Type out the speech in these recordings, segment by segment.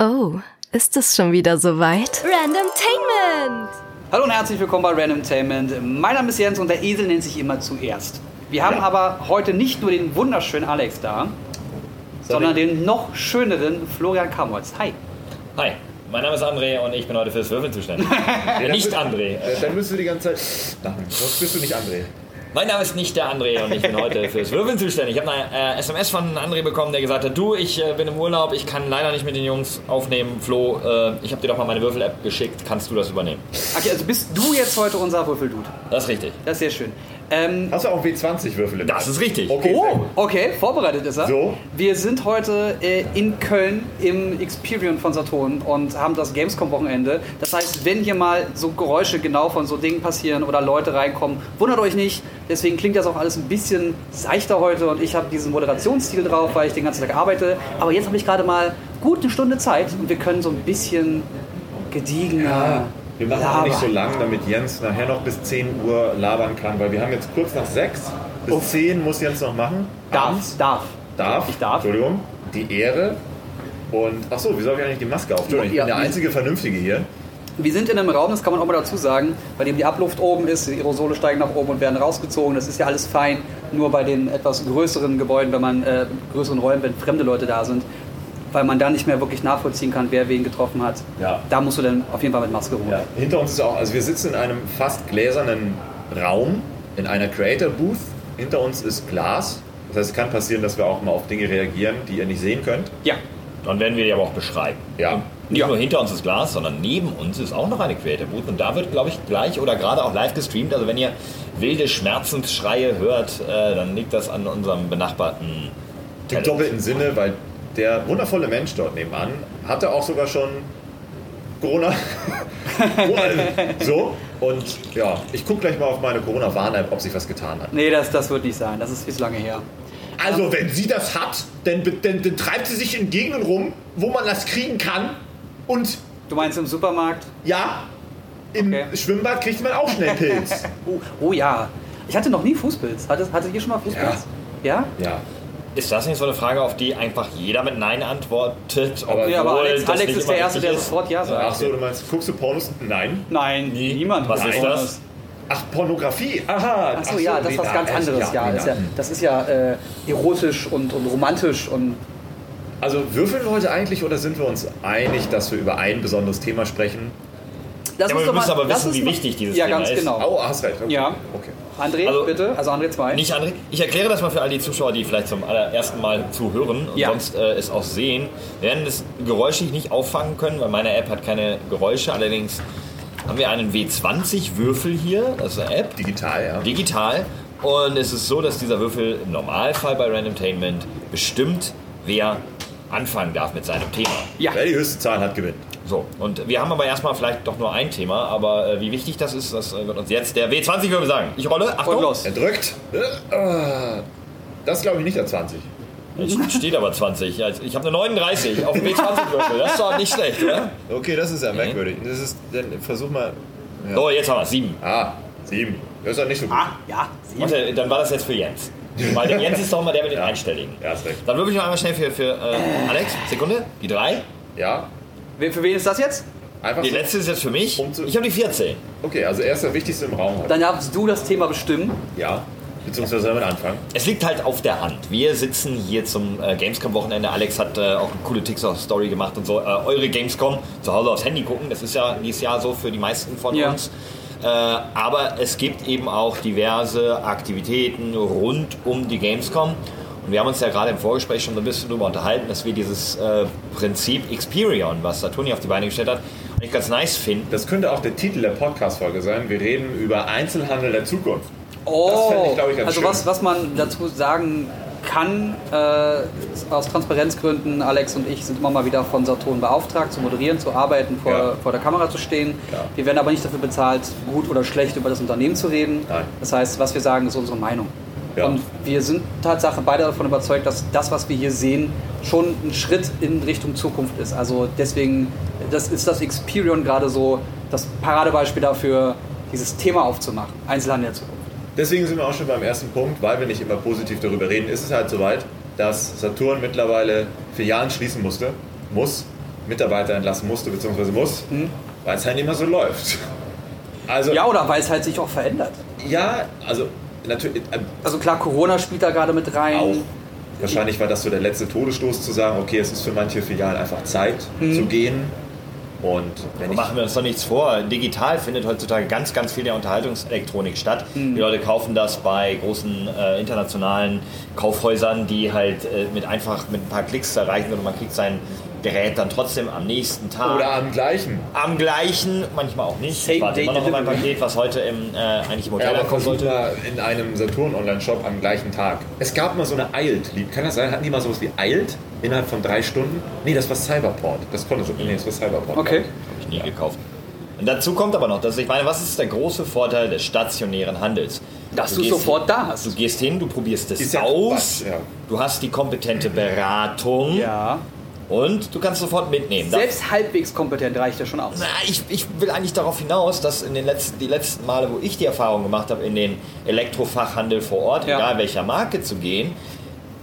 Oh, ist es schon wieder soweit? Randomtainment! Hallo und herzlich willkommen bei Randomtainment. Mein Name ist Jens und der Esel nennt sich immer zuerst. Wir haben Ja. aber heute nicht nur den wunderschönen Alex da, sondern den noch schöneren Florian Kamholz. Hi. Hi, mein Name ist André und ich bin heute fürs Würfeln zuständig. Nicht André. Äh, Dann müsst du die ganze Zeit lachen. Sonst bist du nicht André. Mein Name ist nicht der André und ich bin heute fürs Würfeln zuständig. Ich habe eine äh, SMS von André bekommen, der gesagt hat, du, ich äh, bin im Urlaub, ich kann leider nicht mit den Jungs aufnehmen. Flo, äh, ich habe dir doch mal meine Würfel-App geschickt, kannst du das übernehmen? Okay, also bist du jetzt heute unser Würfeldude. Das ist richtig. Das ist sehr schön. Ähm, Hast du auch W20-Würfel im Das ist richtig. Okay, oh, okay, vorbereitet ist er. So. Wir sind heute äh, in Köln im Experion von Saturn und haben das Gamescom-Wochenende. Das heißt, wenn hier mal so Geräusche genau von so Dingen passieren oder Leute reinkommen, wundert euch nicht. Deswegen klingt das auch alles ein bisschen seichter heute und ich habe diesen Moderationsstil drauf, weil ich den ganzen Tag arbeite. Aber jetzt habe ich gerade mal gut eine Stunde Zeit und wir können so ein bisschen gediegener. Wir machen auch nicht so lang, damit Jens nachher noch bis 10 Uhr labern kann, weil wir haben jetzt kurz nach 6. Bis 10 muss Jens noch machen. Darf, Abends. darf. Darf. Ich darf. Entschuldigung. Die Ehre. Und, ach so, wieso habe ich eigentlich die Maske auf? Entschuldigung, ich bin der einzige Vernünftige hier. Wir sind in einem Raum, das kann man auch mal dazu sagen, bei dem die Abluft oben ist, die Aerosole steigen nach oben und werden rausgezogen. Das ist ja alles fein. Nur bei den etwas größeren Gebäuden, wenn man äh, größeren Räumen, wenn fremde Leute da sind, weil man da nicht mehr wirklich nachvollziehen kann, wer wen getroffen hat. Ja. Da musst du dann auf jeden Fall mit Maske rum. Ja. Hinter uns ist auch, also wir sitzen in einem fast gläsernen Raum, in einer Creator Booth. Hinter uns ist Glas. Das heißt, es kann passieren, dass wir auch mal auf Dinge reagieren, die ihr nicht sehen könnt. ja. Dann werden wir die aber auch beschreiben. Ja. Nicht Ja. nur hinter uns ist Glas, sondern neben uns ist auch noch eine Creator Booth und da wird, glaube ich, gleich oder gerade auch live gestreamt. Also wenn ihr wilde Schmerzensschreie hört, äh, dann liegt das an unserem benachbarten Im doppelten Sinne, weil der wundervolle Mensch dort nebenan hatte auch sogar schon Corona. so, und ja, ich gucke gleich mal auf meine Corona-Warn-App, ob sich was getan hat. Nee, das, das wird nicht sein. Das ist viel zu lange her. Also, wenn sie das hat, dann, dann, dann treibt sie sich in Gegenden rum, wo man das kriegen kann. Und Du meinst im Supermarkt? ja, im Okay. Schwimmbad kriegt man auch schnell Pilz. Oh, oh ja. Ich hatte noch nie Fußpilz. Hattet, hattet ihr schon mal Fußpilz? Ja? ja. Ist das nicht so eine Frage, auf die einfach jeder mit Nein antwortet? Aber- Ja, aber Alex, das Alex ist der Erste, der sofort Ja sagt. Ach so, du meinst, guckst du Pornos? Nein. Nein, Nie. niemand. Was guckt ist das? Ach, Pornografie. Aha. Ach so, ja, das ist was ganz ah, anderes. Ja, das ist ja, das ist ja äh, erotisch und, und romantisch und Also würfeln wir heute eigentlich oder sind wir uns einig, dass wir über ein besonderes Thema sprechen? Lass Ja, aber wir müssen aber wissen, wie wichtig dieses ja, Thema ganz ist. genau. Oh, hast recht. Okay. Ja. Okay. André, Also- bitte. Also André 2. Nicht André. Ich erkläre das mal für all die Zuschauer, die vielleicht zum allerersten Mal zuhören und Ja. sonst äh, es auch sehen. Wir werden das geräuschig nicht auffangen können, weil meine App hat keine Geräusche. Allerdings haben wir einen W20-Würfel hier, das ist eine App, Digital, ja. digital. Und es ist so, dass dieser Würfel im Normalfall bei Randomtainment bestimmt, wer anfangen darf mit seinem Thema. ja. Wer die höchste Zahl hat, gewinnt. So, und wir haben aber erstmal vielleicht doch nur ein Thema, aber äh, wie wichtig das ist, das äh, wird uns jetzt der W20-Würfel sagen. Ich rolle, Achtung. Und los. Er drückt. Das ist, glaube ich, nicht der 20. Es steht aber 20. Ja, Ich habe eine 39 auf dem W20-Würfel. Das ist doch nicht schlecht, oder? Okay, das ist ja merkwürdig. Das ist, dann versuch mal. Ja. So, jetzt haben wir es. 7. Ah, 7. Das ist ja nicht so gut. Ah, ja. sieben. Warte, dann war das jetzt für Jens. Weil der Jens ist doch mal der mit den Einstelligen. Ja, hast recht. Dann würfel ich noch einmal schnell für, für äh, Alex. Sekunde. Die 3. Ja, Für wen ist das jetzt? einfach Die so. letzte ist jetzt für mich. Um Ich habe die 14. Okay, also er ist der Wichtigste im Raum heute. Dann darfst du das Thema bestimmen. Ja, beziehungsweise damit anfangen. Es liegt halt auf der Hand. Wir sitzen hier zum äh, Gamescom-Wochenende. Alex hat äh, auch eine coole TikTok-Story gemacht und so. Äh, eure Gamescom zu Hause aufs Handy gucken. Das ist ja dieses Jahr so für die meisten von Ja. uns. Äh, aber es gibt eben auch diverse Aktivitäten rund um die Gamescom. Und wir haben uns ja gerade im Vorgespräch schon so ein bisschen darüber unterhalten, dass wir dieses äh, Prinzip Experion, was Saturni auf die Beine gestellt hat, eigentlich ganz nice finden. Das könnte auch der Titel der Podcast-Folge sein. Wir reden über Einzelhandel der Zukunft. Oh, ich, glaub ich, ganz also schön. was, was man dazu sagen kann, äh, aus Transparenzgründen, Alex und ich sind immer mal wieder von Saturn beauftragt, zu moderieren, zu arbeiten, vor, Ja. vor der Kamera zu stehen. Ja. Wir werden aber nicht dafür bezahlt, gut oder schlecht über das Unternehmen zu reden. Nein. Das heißt, was wir sagen, ist unsere Meinung. Ja. Und wir sind Tatsache beide davon überzeugt, dass das, was wir hier sehen, schon ein Schritt in Richtung Zukunft ist. Also deswegen, das ist das Experion gerade so das Paradebeispiel dafür, dieses Thema aufzumachen. Einzelhandel der Zukunft. Deswegen sind wir auch schon beim ersten Punkt, weil wir nicht immer positiv darüber reden, ist es halt soweit, dass Saturn mittlerweile Filialen schließen musste, muss, Mitarbeiter entlassen musste bzw. muss, Mhm. weil es halt nicht mehr so läuft. Also Ja, oder weil es halt sich auch verändert. ja, also natürlich äh, Also klar, Corona spielt da gerade mit rein. auch. Wahrscheinlich war das so der letzte Todesstoß zu sagen, okay, es ist für manche Filialen einfach Zeit Mhm. zu gehen. Und wenn ich Machen wir uns doch nichts vor. Digital findet heutzutage ganz, ganz viel der Unterhaltungselektronik statt. Mhm. Die Leute kaufen das bei großen äh, internationalen Kaufhäusern, die halt äh, mit einfach mit ein paar Klicks erreichen und man kriegt sein Gerät dann trotzdem am nächsten Tag. oder am gleichen. am gleichen, manchmal auch nicht. Same ich warte immer noch auf mein delivery. Paket, was heute im, äh, eigentlich im Ja, Hotel aber ankommen sollte. in einem Saturn-Online-Shop am gleichen Tag. Es gab mal so eine Eilt. Kann das sein? Hatten die mal sowas wie Eilt innerhalb von drei Stunden? Nee, das war Cyberport. Das konnte so. Nee, das war Cyberport. Okay. Habe ich nie gekauft. Und dazu kommt aber noch, dass ich meine, was ist der große Vorteil des stationären Handels? Dass du gehst sofort hin, da hast. Du gehst hin, du probierst es Ist ja aus, ja. du hast die kompetente Beratung Ja. Und du kannst sofort mitnehmen. Das- Selbst halbwegs kompetent reicht ja schon aus. na, ich, ich will eigentlich darauf hinaus, dass in den letzten, die letzten Male, wo ich die Erfahrung gemacht habe, in den Elektrofachhandel vor Ort, Ja. egal welcher Marke zu gehen,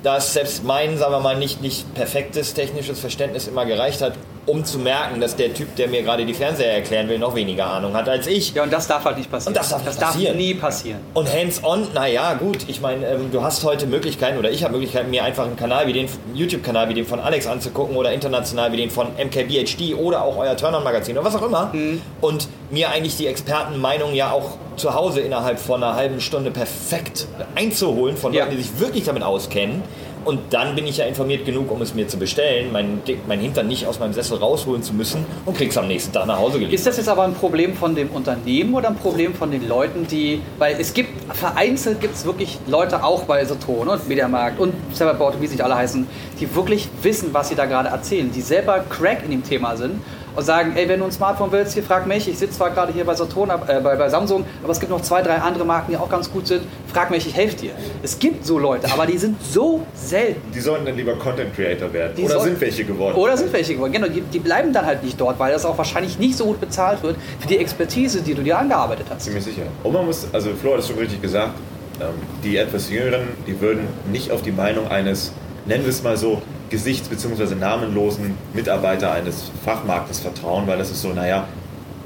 dass selbst mein, sagen wir mal, nicht, nicht perfektes technisches Verständnis immer gereicht hat, um zu merken, dass der Typ, der mir gerade die Fernseher erklären will, noch weniger Ahnung hat als ich. Ja, und das darf halt nicht passieren. Und das darf das darf passieren. nie passieren. Und hands-on, naja, gut, ich meine, ähm, du hast heute Möglichkeiten, oder ich habe Möglichkeiten, mir einfach einen Kanal wie den, YouTube-Kanal wie den von Alex anzugucken oder international wie den von MKBHD oder auch euer Turn-On-Magazin oder was auch immer. Und mir eigentlich die Expertenmeinung ja auch zu Hause innerhalb von einer halben Stunde perfekt einzuholen von Ja. Leuten, die sich wirklich damit auskennen. Und dann bin ich ja informiert genug, um es mir zu bestellen, mein, mein Hintern nicht aus meinem Sessel rausholen zu müssen und krieg's am nächsten Tag nach Hause geliefert. Ist das jetzt aber ein Problem von dem Unternehmen oder ein Problem von den Leuten, die, weil es gibt, vereinzelt gibt es wirklich Leute auch bei Saturn und Mediamarkt und Cyberport, wie sie alle heißen, die wirklich wissen, was sie da gerade erzählen, die selber Crack in dem Thema sind und sagen, ey, wenn du ein Smartphone willst, hier frag mich, ich sitze zwar gerade hier bei Saturn, äh, bei, bei Samsung, aber es gibt noch zwei, drei andere Marken, die auch ganz gut sind, frag mich, ich helfe dir. Es gibt so Leute, aber die sind so selten. Die sollten dann lieber Content Creator werden. Die Oder sind welche geworden. Oder sind welche geworden. Genau, die, die bleiben dann halt nicht dort, weil das auch wahrscheinlich nicht so gut bezahlt wird für die Expertise, die du dir angearbeitet hast. Ziemlich sicher. Und man muss, also Flo hat es schon richtig gesagt, ähm, die etwas Jüngeren, die würden nicht auf die Meinung eines, nennen wir es mal so, gesichts- bzw. namenlosen Mitarbeiter eines Fachmarktes vertrauen, weil das ist so, naja,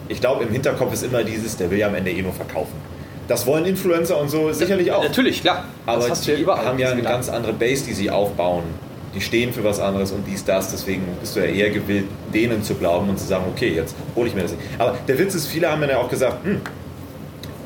ich glaube, im Hinterkopf ist immer dieses, der will ja am Ende eh nur verkaufen. Das wollen Influencer und so sicherlich auch. Natürlich, klar. Aber die ja haben ja eine ganz andere Base, die sie aufbauen. Die stehen für was anderes und dies, das. Deswegen bist du ja eher gewillt, denen zu glauben und zu sagen, okay, jetzt hole ich mir das nicht. Aber der Witz ist, viele haben mir ja auch gesagt, hm,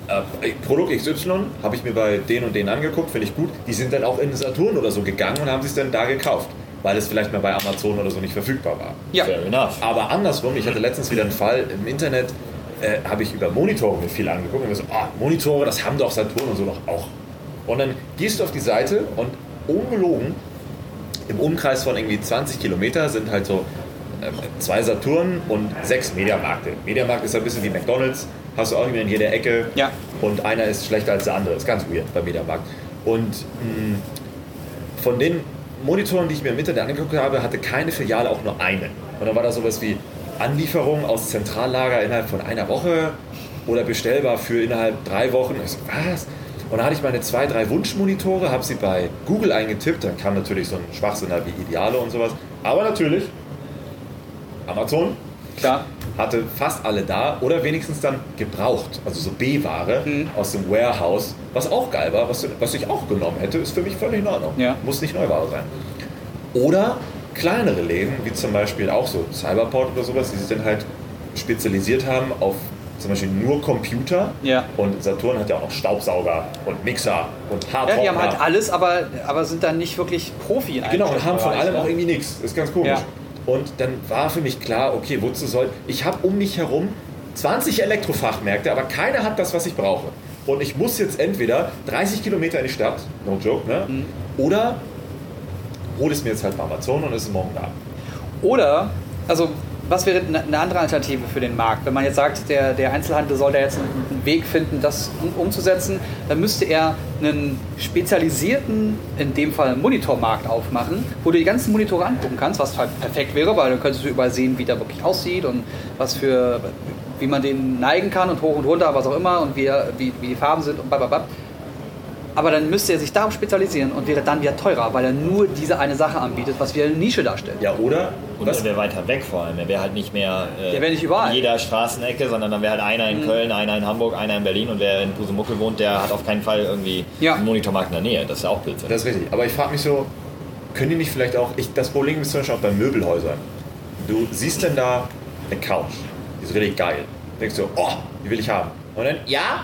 äh, Produkt XY habe ich mir bei denen und denen angeguckt, finde ich gut. Die sind dann auch in Saturn oder so gegangen und haben sich dann da gekauft, weil es vielleicht mal bei Amazon oder so nicht verfügbar war. Ja. Fair enough. Aber andersrum, ich hatte letztens wieder einen Fall im Internet, äh, habe ich über Monitore mir viel angeguckt und mir so, ah, Monitore, das haben doch Saturn und so doch auch. Und dann gehst du auf die Seite und ungelogen, im Umkreis von irgendwie 20 Kilometer sind halt so ähm, zwei Saturn und sechs Mediamarkte. Mediamarkt ist ein bisschen wie McDonalds, hast du auch immer in jeder Ecke. Ja. Und einer ist schlechter als der andere. Ist ganz weird beim Mediamarkt. Und mh, von den Monitoren, die ich mir im Internet angeguckt habe, hatte keine Filiale auch nur einen. Und dann war da sowas wie Anlieferung aus Zentrallager innerhalb von einer Woche oder bestellbar für innerhalb drei Wochen. Ich so, was? Und dann hatte ich meine zwei, drei Wunschmonitore, habe sie bei Google eingetippt. Dann kam natürlich so ein Schwachsinn da wie Ideale und sowas. Aber natürlich, Amazon Klar. hatte fast alle da oder wenigstens dann gebraucht, also so B-Ware Mhm. aus dem Warehouse, was auch geil war, was, was ich auch genommen hätte, ist für mich völlig in Ordnung. Ja. Muss nicht Neuware sein. Oder kleinere Läden, wie zum Beispiel auch so Cyberport oder sowas, die sich dann halt spezialisiert haben auf zum Beispiel nur Computer. Ja. Und Saturn hat ja auch noch Staubsauger und Mixer und Ja, Hardrock. die haben halt alles, aber, aber sind dann nicht wirklich Profi Genau, und haben von allem ne? auch irgendwie nichts. Ist ganz komisch. Ja. Und dann war für mich klar, okay, wozu soll. Ich habe um mich herum 20 Elektrofachmärkte, aber keiner hat das, was ich brauche. Und ich muss jetzt entweder 30 Kilometer in die Stadt, no joke, ne? Mhm. Oder hole es mir jetzt halt bei Amazon und es ist morgen da. Oder, also was wäre eine andere Alternative für den Markt? Wenn man jetzt sagt, der, der Einzelhandel soll da jetzt einen Weg finden, das um, umzusetzen, dann müsste er einen spezialisierten, in dem Fall Monitormarkt aufmachen, wo du die ganzen Monitore angucken kannst, was halt perfekt wäre, weil dann könntest du überall sehen, wie der wirklich aussieht und was für, wie man den neigen kann und hoch und runter, was auch immer und wie, wie, wie die Farben sind und blablabla. Aber dann müsste er sich darauf spezialisieren und wäre dann wieder teurer, weil er nur diese eine Sache anbietet, was wie eine Nische darstellt. Ja, oder? Und er wäre weiter weg vor allem. Er wäre halt nicht mehr äh, Der wäre nicht überall. in jeder Straßenecke, sondern dann wäre halt einer in Köln, einer in Hamburg, einer in Berlin und wer in Pusemuckel wohnt, der hat auf keinen Fall irgendwie Ja. einen Monitormarkt in der Nähe. Das ist ja auch Blödsinn. Das ist richtig. Aber ich frage mich so, können die nicht vielleicht auch, ich, das Problem ist zum Beispiel auch bei Möbelhäusern. Du siehst denn da eine Couch, die ist richtig geil. Denkst du, oh, die will ich haben. Und dann, ja,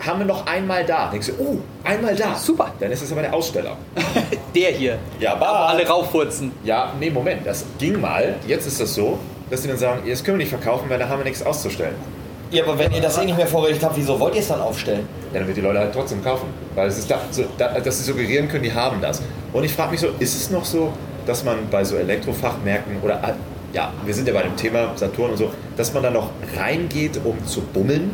haben wir noch einmal da. Denkst du, oh, einmal da. Super. Dann ist es aber der Aussteller. Der hier. Ja, Aber aber alle rauffurzen. Ja, nee, Moment, das ging mal. Jetzt ist das so, dass die dann sagen, das können wir nicht verkaufen, weil da haben wir nichts auszustellen. Ja, aber wenn ihr das eh nicht mehr vorrätig habt, wieso wollt ihr es dann aufstellen? Ja, dann wird die Leute halt trotzdem kaufen. Weil es ist da, so, da, dass sie suggerieren können, die haben das. Und ich frage mich so, ist es noch so, dass man bei so Elektrofachmärkten oder ah, ja, wir sind ja bei dem Thema Saturn und so, dass man da noch reingeht, um zu bummeln?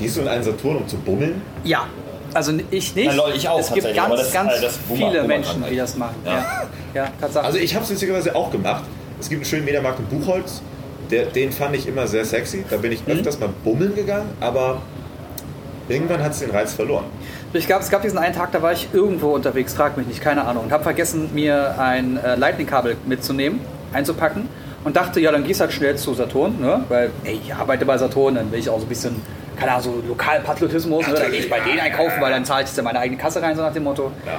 Gehst du in einen Saturn, um zu bummeln? Ja. Also ich nicht. Ja, Leute, ich auch Es gibt tatsächlich, ganz, das- ganz das Boomer- viele Boomer Menschen, die das machen. Ja. Ja, ja Tatsache. Also ich habe es witzigerweise auch gemacht. Es gibt einen schönen Mediamarkt in Buchholz. Der, den fand ich immer sehr sexy. Da bin ich öfters mal bummeln gegangen, aber irgendwann hat es den Reiz verloren. Ich gab, es gab diesen einen Tag, da war ich irgendwo unterwegs, frag mich nicht, keine Ahnung, und habe vergessen, mir ein äh, Lightning-Kabel mitzunehmen, einzupacken und dachte, ja, dann gehst halt schnell zu Saturn, ne? weil, ey, ich arbeite bei Saturn, dann will ich auch so ein bisschen, keine Ahnung, so Lokalpatriotismus, ne? dann gehe ich bei denen einkaufen, weil dann zahle ich ja meine eigene Kasse rein, so nach dem Motto. Ja.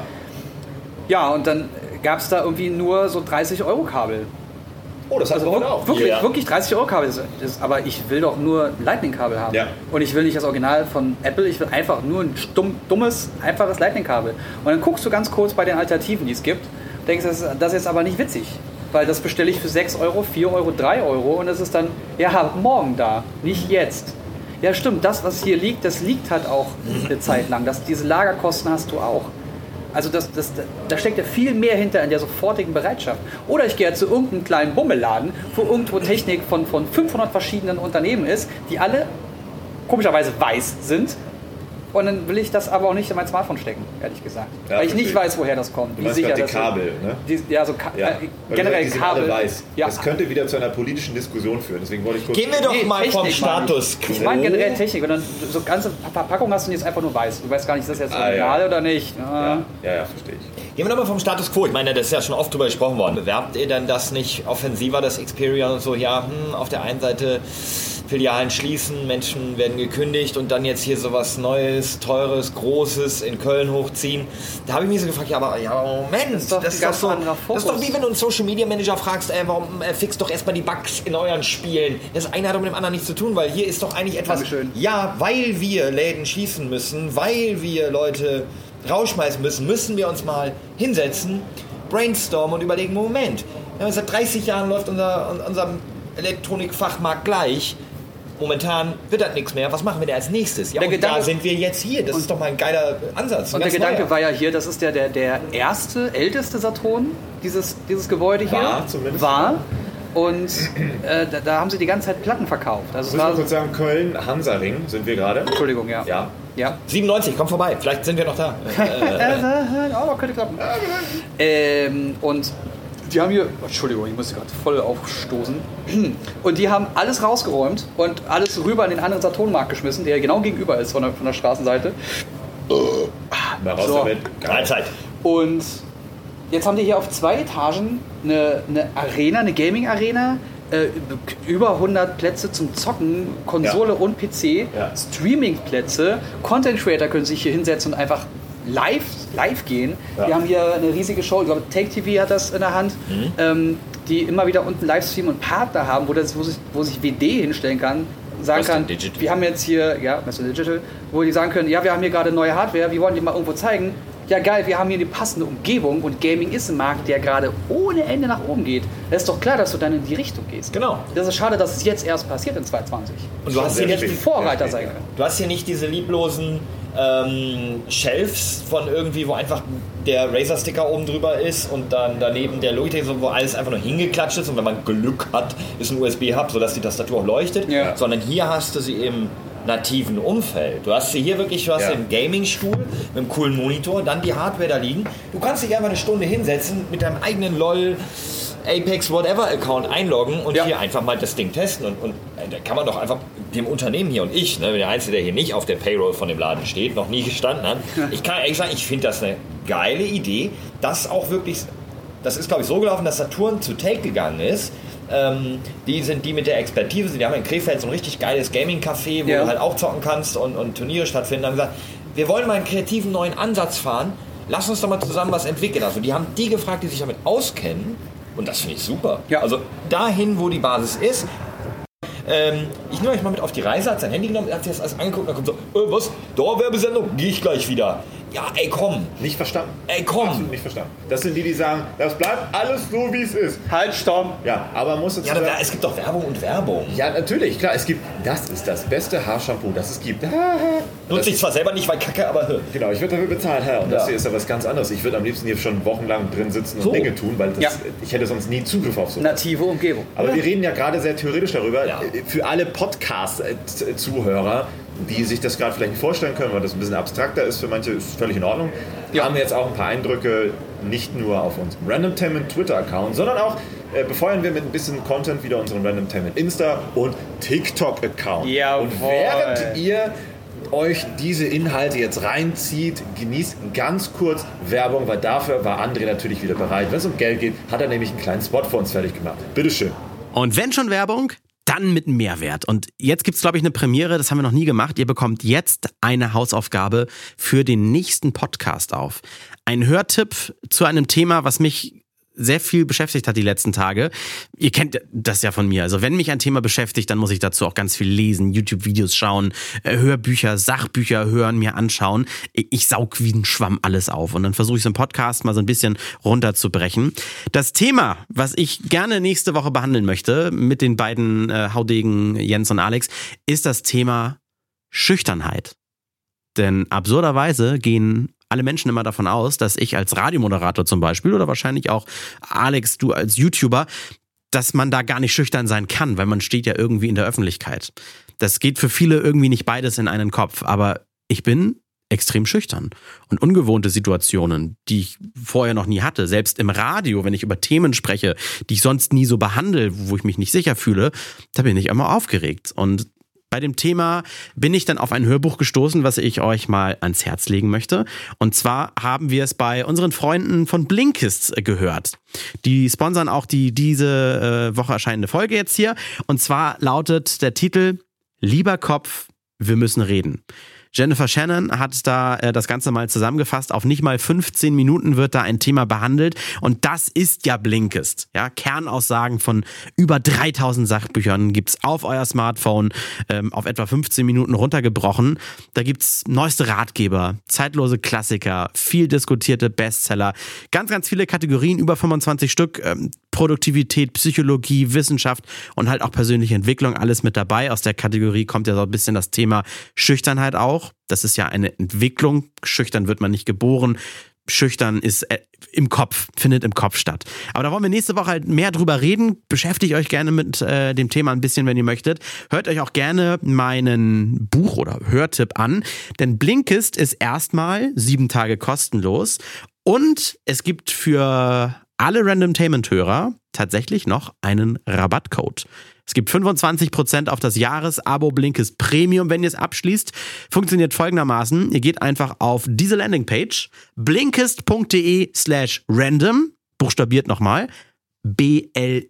Ja, und dann gab es da irgendwie nur so 30 Euro Kabel. Oh, das hat Also wir auch. wirklich, Ja. wirklich 30 Euro Kabel. Das ist, aber ich will doch nur ein Lightning-Kabel haben. Ja. Und ich will nicht das Original von Apple, ich will einfach nur ein stumm, dummes, einfaches Lightning-Kabel. Und dann guckst du ganz kurz bei den Alternativen, die es gibt, denkst, das ist, das ist aber nicht witzig. Weil das bestelle ich für 6 Euro, 4 Euro, 3 Euro und es ist dann, ja, morgen da, nicht jetzt. Ja, stimmt, das, was hier liegt, das liegt halt auch eine Zeit lang. Das, diese Lagerkosten hast du auch. Also das, das, da steckt ja viel mehr hinter in der sofortigen Bereitschaft. Oder ich gehe ja zu irgendeinem kleinen Bummelladen, wo irgendwo Technik von, von 500 verschiedenen Unternehmen ist, die alle komischerweise weiß sind. Und dann will ich das aber auch nicht in mein Smartphone stecken, ehrlich gesagt. Ja, Weil ich nicht verstehe. weiß, woher das kommt. Du meinst gerade die Kabel, ne? Die, ja, so Ka Ja. äh, generell sind Kabel. weiß. Ja. Das könnte wieder zu einer politischen Diskussion führen. Deswegen wollte ich kurz. Gehen wir doch Nee, mal vom Technik meine Status quo. ich meine generell Technik. Und dann so ganze Verpackung hast du und jetzt einfach nur weiß. Du weißt gar nicht, ist das jetzt Ah, original ja. oder nicht. Ja, ja, ja verstehe ich. Gehen wir nochmal vom Status quo. Ich meine, das ist ja schon oft drüber gesprochen worden. Bewerbt ihr denn das nicht offensiver, das Xperia und so? Ja, hm, auf der einen Seite Filialen schließen, Menschen werden gekündigt und dann jetzt hier sowas Neues, Teures, Großes in Köln hochziehen. Da habe ich mich so gefragt, ja, aber, ja, Moment, Das ist doch ein ganz so, anderer das ist doch wie wenn du einen Social Media Manager fragst, ey, warum äh, fixt doch erstmal die Bugs in euren Spielen? Das eine hat doch mit dem anderen nichts zu tun, weil hier ist doch eigentlich etwas. Dankeschön. Ja, weil wir Läden schließen müssen, weil wir Leute rausschmeißen müssen, müssen wir uns mal hinsetzen, brainstormen und überlegen, Moment, seit 30 Jahren läuft unser, unser Elektronikfachmarkt gleich. Momentan wird das nichts mehr. Was machen wir denn als nächstes? Ja, Der und da Gedanke- sind wir jetzt hier. Das ist doch mal ein geiler Ansatz. ein Und der Gedanke neuer. war ja hier, das ist der, der, der erste, älteste Saturn, dieses, dieses Gebäude hier. War zumindest. War. Und äh, da, da haben sie die ganze Zeit Platten verkauft. Also war, kurz sagen, Köln, Hansaring sind wir gerade. Entschuldigung, ja. Ja. Ja. 97, komm vorbei. Vielleicht sind wir noch da. Äh, aber könnte klappen. Ähm, und die haben hier, Entschuldigung, ich muss gerade voll aufstoßen. Und die haben alles rausgeräumt und alles rüber in den anderen Saturnmarkt geschmissen, der genau gegenüber ist von der, von der Straßenseite. Mal raus So. damit. Mahlzeit. Und jetzt haben die hier auf zwei Etagen eine, eine Arena, eine Gaming-Arena, äh, über 100 Plätze zum Zocken, Konsole Ja. und PC, Ja. Streaming-Plätze, Content-Creator können sich hier hinsetzen und einfach live, live gehen. Ja. Wir haben hier eine riesige Show, ich glaube Take TV hat das in der Hand, Mhm. ähm, die immer wieder unten Livestream und Partner haben, wo, das, wo, sich, wo sich WD hinstellen kann, sagen kann, Digital. wir haben jetzt hier, ja, Western Digital, wo die sagen können, ja, wir haben hier gerade neue Hardware, wir wollen die mal irgendwo zeigen. Ja, geil, wir haben hier eine passende Umgebung und Gaming ist ein Markt, der gerade ohne Ende nach oben geht. Es ist doch klar, dass du dann in die Richtung gehst. Genau. Das ist schade, dass es jetzt erst passiert in 2020. Und du hast hier Jetzt nicht ein Vorreiter sein können. Du hast hier nicht diese lieblosen ähm, Shelves von irgendwie, wo einfach der Razer-Sticker oben drüber ist und dann daneben der Logitech, wo alles einfach nur hingeklatscht ist und wenn man Glück hat, ist ein USB-Hub, sodass die Tastatur auch leuchtet. Ja. Sondern hier hast du sie im nativen Umfeld. Du hast sie hier wirklich, du hast Ja. den Gaming-Stuhl mit einem coolen Monitor, dann die Hardware da liegen. Du kannst dich einfach eine Stunde hinsetzen mit deinem eigenen LOL Apex Whatever Account einloggen und Ja. hier einfach mal das Ding testen. Und, und äh, da kann man doch einfach dem Unternehmen hier und ich, ne, der Einzige, der hier nicht auf der Payroll von dem Laden steht, noch nie gestanden hat, ich kann ehrlich sagen, ich finde das eine geile Idee, das auch wirklich, das ist glaube ich so gelaufen, dass Saturn zu Take gegangen ist. Ähm, die sind die mit der Expertise, die haben in Krefeld so ein richtig geiles Gaming-Café, wo Ja. du halt auch zocken kannst und, und Turniere stattfinden. haben gesagt, wir wollen mal einen kreativen neuen Ansatz fahren, lass uns doch mal zusammen was entwickeln. Also die haben die gefragt, die sich damit auskennen und das finde ich super. Ja. Also dahin, wo die Basis ist. Ähm, ich nehme euch mal mit auf die Reise, hat sein Handy genommen, hat sich das alles angeguckt und dann kommt so, äh, was, Dauerwerbesendung, gehe ich gleich wieder. Ja, ey komm, Nicht verstanden. ey komm. Absolut nicht verstanden. Das sind die, die sagen, das bleibt alles so, wie es ist. Halt, Sturm. Ja, aber man muss dazu Ja, aber es gibt doch Werbung und Werbung. ja, natürlich, klar, es gibt, das ist das beste Haarshampoo, das es gibt. Nutze ich zwar selber nicht, weil Kacke, aber. Genau, ich würde dafür bezahlt, Herr. Und das Ja. hier ist ja was ganz anderes. Ich würde am liebsten hier schon wochenlang drin sitzen und So. Dinge tun, weil das, Ja. ich hätte sonst nie Zugriff auf so. Native Umgebung. Aber wir reden ja gerade sehr theoretisch darüber. Ja. Für alle Podcast-Zuhörer, die sich das gerade vielleicht nicht vorstellen können, weil das ein bisschen abstrakter ist, für manche ist völlig in Ordnung, Ja. haben wir jetzt auch ein paar Eindrücke, nicht nur auf unserem Randomtainment Twitter-Account, sondern auch äh, befeuern wir mit ein bisschen Content wieder unseren Randomtainment Insta- und TikTok-Account. Jawohl. Und während ihr euch diese Inhalte jetzt reinzieht, genießt ganz kurz Werbung, weil dafür war André natürlich wieder bereit. Wenn es um Geld geht, hat er nämlich einen kleinen Spot für uns fertig gemacht. Bitteschön. Und wenn schon Werbung, dann mit Mehrwert. Und jetzt gibt's glaube ich, eine Premiere, das haben wir noch nie gemacht. Ihr bekommt jetzt eine Hausaufgabe für den nächsten Podcast auf. Ein Hörtipp zu einem Thema, was mich sehr viel beschäftigt hat die letzten Tage. Ihr kennt das ja von mir. Also wenn mich ein Thema beschäftigt, dann muss ich dazu auch ganz viel lesen, YouTube-Videos schauen, äh, Hörbücher, Sachbücher hören, mir anschauen. Ich saug wie ein Schwamm alles auf. Und dann versuche ich so einen Podcast mal so ein bisschen runterzubrechen. Das Thema, was ich gerne nächste Woche behandeln möchte mit den beiden äh, Haudegen Jens und Alex, ist das Thema Schüchternheit. Denn absurderweise gehen alle Menschen immer davon aus, dass ich als Radiomoderator zum Beispiel oder wahrscheinlich auch Alex, du als YouTuber, dass man da gar nicht schüchtern sein kann, weil man steht ja irgendwie in der Öffentlichkeit. Das geht für viele irgendwie nicht beides in einen Kopf, aber ich bin extrem schüchtern. Und ungewohnte Situationen, die ich vorher noch nie hatte, selbst im Radio, wenn ich über Themen spreche, die ich sonst nie so behandle, wo ich mich nicht sicher fühle, da bin ich immer aufgeregt. Und bei dem Thema bin ich dann auf ein Hörbuch gestoßen, was ich euch mal ans Herz legen möchte. Und zwar haben wir es bei unseren Freunden von Blinkist äh, gehört. Die sponsern auch die diese äh, Woche erscheinende Folge jetzt hier. Und zwar lautet der Titel Lieber Kopf, wir müssen reden. Jennifer Shannon hat da äh, das Ganze mal zusammengefasst. Auf nicht mal 15 Minuten wird da ein Thema behandelt. Und das ist ja Blinkist. Ja, Kernaussagen von über 3000 Sachbüchern gibt's auf euer Smartphone ähm, auf etwa 15 Minuten runtergebrochen. Da gibt's neueste Ratgeber, zeitlose Klassiker, viel diskutierte Bestseller, ganz, ganz viele Kategorien, über 25 Stück. Ähm, Produktivität, Psychologie, Wissenschaft und halt auch persönliche Entwicklung, alles mit dabei. Aus der Kategorie kommt ja so ein bisschen das Thema Schüchternheit auch. Das ist ja eine Entwicklung. Schüchtern wird man nicht geboren. Schüchtern ist äh, im Kopf, findet im Kopf statt. Aber da wollen wir nächste Woche halt mehr drüber reden. Beschäftigt euch gerne mit äh, dem Thema ein bisschen, wenn ihr möchtet. Hört euch auch gerne meinen Buch- oder Hörtipp an. Denn Blinkist ist erstmal sieben Tage kostenlos. Und es gibt für alle Randomtainment-Hörer tatsächlich noch einen Rabattcode. Es gibt 25% auf das Jahresabo Blinkist Premium, wenn ihr es abschließt. Funktioniert folgendermaßen. Ihr geht einfach auf diese Landingpage blinkist.de slash random, buchstabiert nochmal, B-L-I-N-K-I-S-T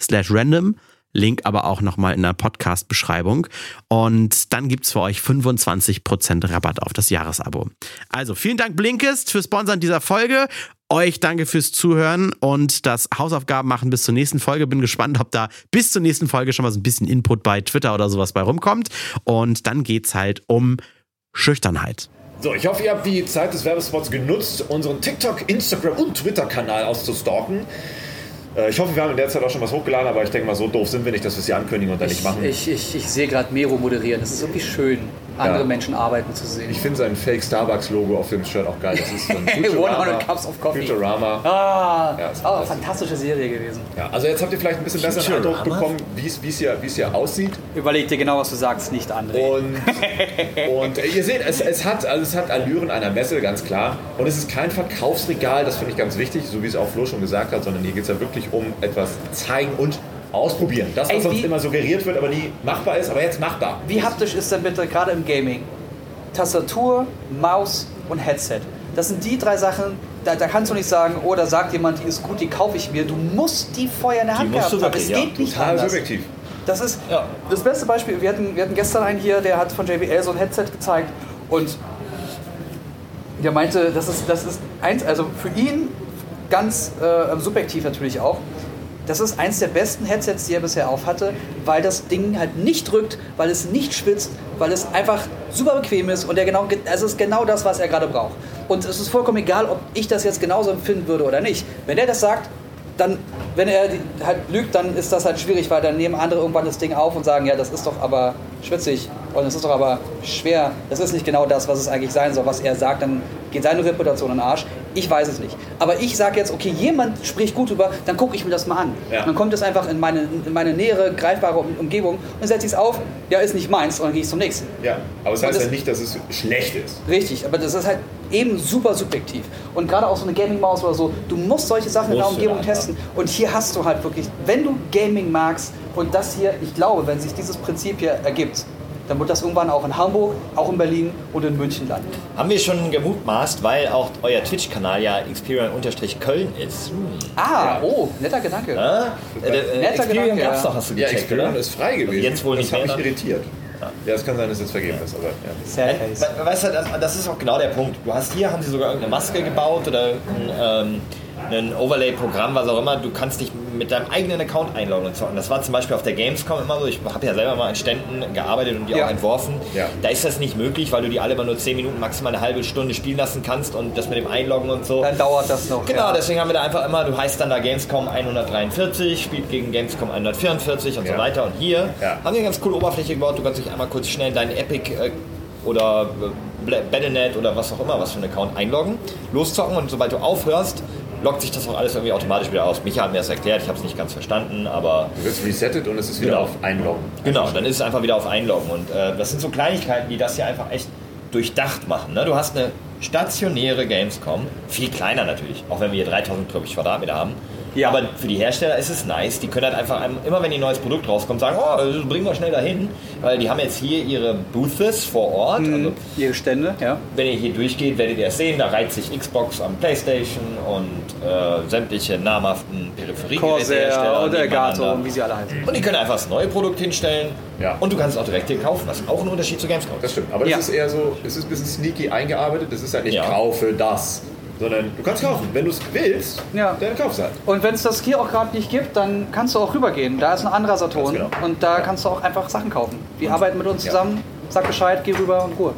slash random. Link aber auch nochmal in der Podcast-Beschreibung. Und dann gibt's für euch 25% Rabatt auf das Jahresabo. Also vielen Dank Blinkist für Sponsern dieser Folge. Euch danke fürs Zuhören und das Hausaufgaben machen bis zur nächsten Folge. Bin gespannt, ob da bis zur nächsten Folge schon mal so ein bisschen Input bei Twitter oder sowas bei rumkommt. Und dann geht's halt um Schüchternheit. So, ich hoffe, ihr habt die Zeit des Werbespots genutzt, unseren TikTok, Instagram und Twitter-Kanal auszustalken. Äh, Ich hoffe, wir haben in der Zeit auch schon was hochgeladen, aber ich denke mal, so doof sind wir nicht, dass wir es hier ankündigen und dann nicht Ich, machen. ich, ich, ich sehe gerade Mero moderieren. Das ist wirklich schön. Andere Ja. Menschen arbeiten zu sehen. Ich finde sein Fake Starbucks-Logo auf dem Shirt auch geil. Das ist so ein 100 Cups of Coffee. Futurama. Ah, Ja, oh, fantastisch. fantastische Serie gewesen. Ja, also jetzt habt ihr vielleicht ein bisschen besseren Futurama? Eindruck bekommen, wie es hier, hier aussieht. Überleg dir genau, was du sagst, nicht André. Und, und äh, ihr seht, es, es, hat, also es hat Allüren einer Messe, ganz klar. Und es ist kein Verkaufsregal, das finde ich ganz wichtig, so wie es auch Flo schon gesagt hat, sondern hier geht es ja wirklich um etwas zeigen und ausprobieren. Das, was Ey, sonst immer suggeriert wird, aber nie machbar ist, aber jetzt machbar. Wie haptisch ist denn bitte gerade im Gaming? Tastatur, Maus und Headset. Das sind die drei Sachen, da, da kannst du nicht sagen, oh, da sagt jemand, die ist gut, die kaufe ich mir. Du musst die vorher in der Hand gehabt haben. Es ja. geht nicht Total anders. subjektiv. Das ist Ja. das beste Beispiel. Wir hatten, wir hatten gestern einen hier, der hat von JBL so ein Headset gezeigt und der meinte, das ist, das ist eins, also für ihn ganz äh, subjektiv natürlich auch. Das ist eins der besten Headsets, die er bisher auf hatte, weil das Ding halt nicht drückt, weil es nicht schwitzt, weil es einfach super bequem ist und er genau, es ist genau das, was er gerade braucht. Und es ist vollkommen egal, ob ich das jetzt genauso empfinden würde oder nicht. Wenn er das sagt, dann, wenn er halt lügt, dann ist das halt schwierig, weil dann nehmen andere irgendwann das Ding auf und sagen, ja, das ist doch aber schwitzig und es ist doch aber schwer. Das ist nicht genau das, was es eigentlich sein soll, was er sagt, dann geht seine Reputation in den Arsch. Ich weiß es nicht. Aber ich sage jetzt, okay, jemand spricht gut drüber, dann gucke ich mir das mal an. Ja. Dann kommt es einfach in meine, in meine nähere, greifbare Um- Umgebung und setze ich es auf, ja, ist nicht meins und dann gehe ich zum nächsten. Ja, aber es heißt das- ja nicht, dass es schlecht ist. Richtig, aber das ist halt eben super subjektiv. Und gerade auch so eine Gaming-Maus oder so, du musst solche Sachen in der Musst Umgebung testen. Und hier hast du halt wirklich, wenn du Gaming magst und das hier, ich glaube, wenn sich dieses Prinzip hier ergibt, dann wird das irgendwann auch in Hamburg, auch in Berlin und in München landen. Haben wir schon gemutmaßt, weil auch euer Twitch-Kanal ja Experian-Köln ist. Ah, oh, netter Gedanke. Ja? Äh, äh, Netter Experian Gedanke, gab's ja. doch, hast du Ja, gecheckt, Experian oder? ist frei gewesen. Jetzt wohl das nicht hat mehr, mich ne? irritiert. Ja, es kann sein, dass es jetzt vergeben ist, aber ja. Sad Face. We- Weißt du, das, das ist auch genau der Punkt. Du hast hier, haben sie sogar irgendeine Maske gebaut oder ein, ähm, ein Overlay-Programm, was auch immer. Du kannst dich mit deinem eigenen Account einloggen und zocken. Das war zum Beispiel auf der Gamescom immer so. Ich habe ja selber mal an Ständen gearbeitet und die Ja. auch entworfen. Ja. Da ist das nicht möglich, weil du die alle immer nur 10 Minuten, maximal eine halbe Stunde spielen lassen kannst und das mit dem Einloggen und so. Dann dauert das noch. Genau, ja. deswegen haben wir da einfach immer, du heißt dann da Gamescom 143, spielt gegen Gamescom 144 und so weiter. Und hier haben wir eine ganz coole Oberfläche gebaut. Du kannst dich einmal kurz schnell in deinen Epic äh, oder äh, Battle.net oder was auch immer, was für einen Account einloggen, loszocken und sobald du aufhörst, loggt sich das auch alles irgendwie automatisch wieder aus. Micha hat mir das erklärt, ich habe es nicht ganz verstanden, aber Du wirst resettet und es ist wieder Genau. auf Einloggen. Genau, dann ist es einfach wieder auf Einloggen. Und äh, das sind so Kleinigkeiten, die das hier einfach echt durchdacht machen. Ne? Du hast eine stationäre Gamescom, viel kleiner natürlich, auch wenn wir hier 3000 glaub ich, Quadratmeter haben. Ja. Aber für die Hersteller ist es nice. Die können halt einfach, immer wenn ein neues Produkt rauskommt, sagen, oh, das bringen wir schnell dahin. Weil die haben jetzt hier ihre Booths vor Ort. Also, Ihre Stände, ja. wenn ihr hier durchgeht, werdet ihr es sehen. Da reiht sich Xbox am Playstation und äh, sämtliche namhaften Peripheriegerätehersteller Corsair und Elgato und wie sie alle heißen. Und die können einfach das neue Produkt hinstellen Ja. und du kannst es auch direkt hier kaufen. Das ist auch ein Unterschied zu Gamescom. Das stimmt. Aber das Ja. ist eher so, es ist ein bisschen sneaky eingearbeitet. Das ist halt nicht Ja. kaufe das, sondern du kannst kaufen. Wenn du es willst, Ja. dann kaufst du halt. Und wenn es das hier auch gerade nicht gibt, dann kannst du auch rübergehen. Da ist ein anderer Saturn genau. und da kannst du auch einfach Sachen kaufen. Wir arbeiten mit uns Ja. zusammen, sag Bescheid, geh rüber und Ruhe.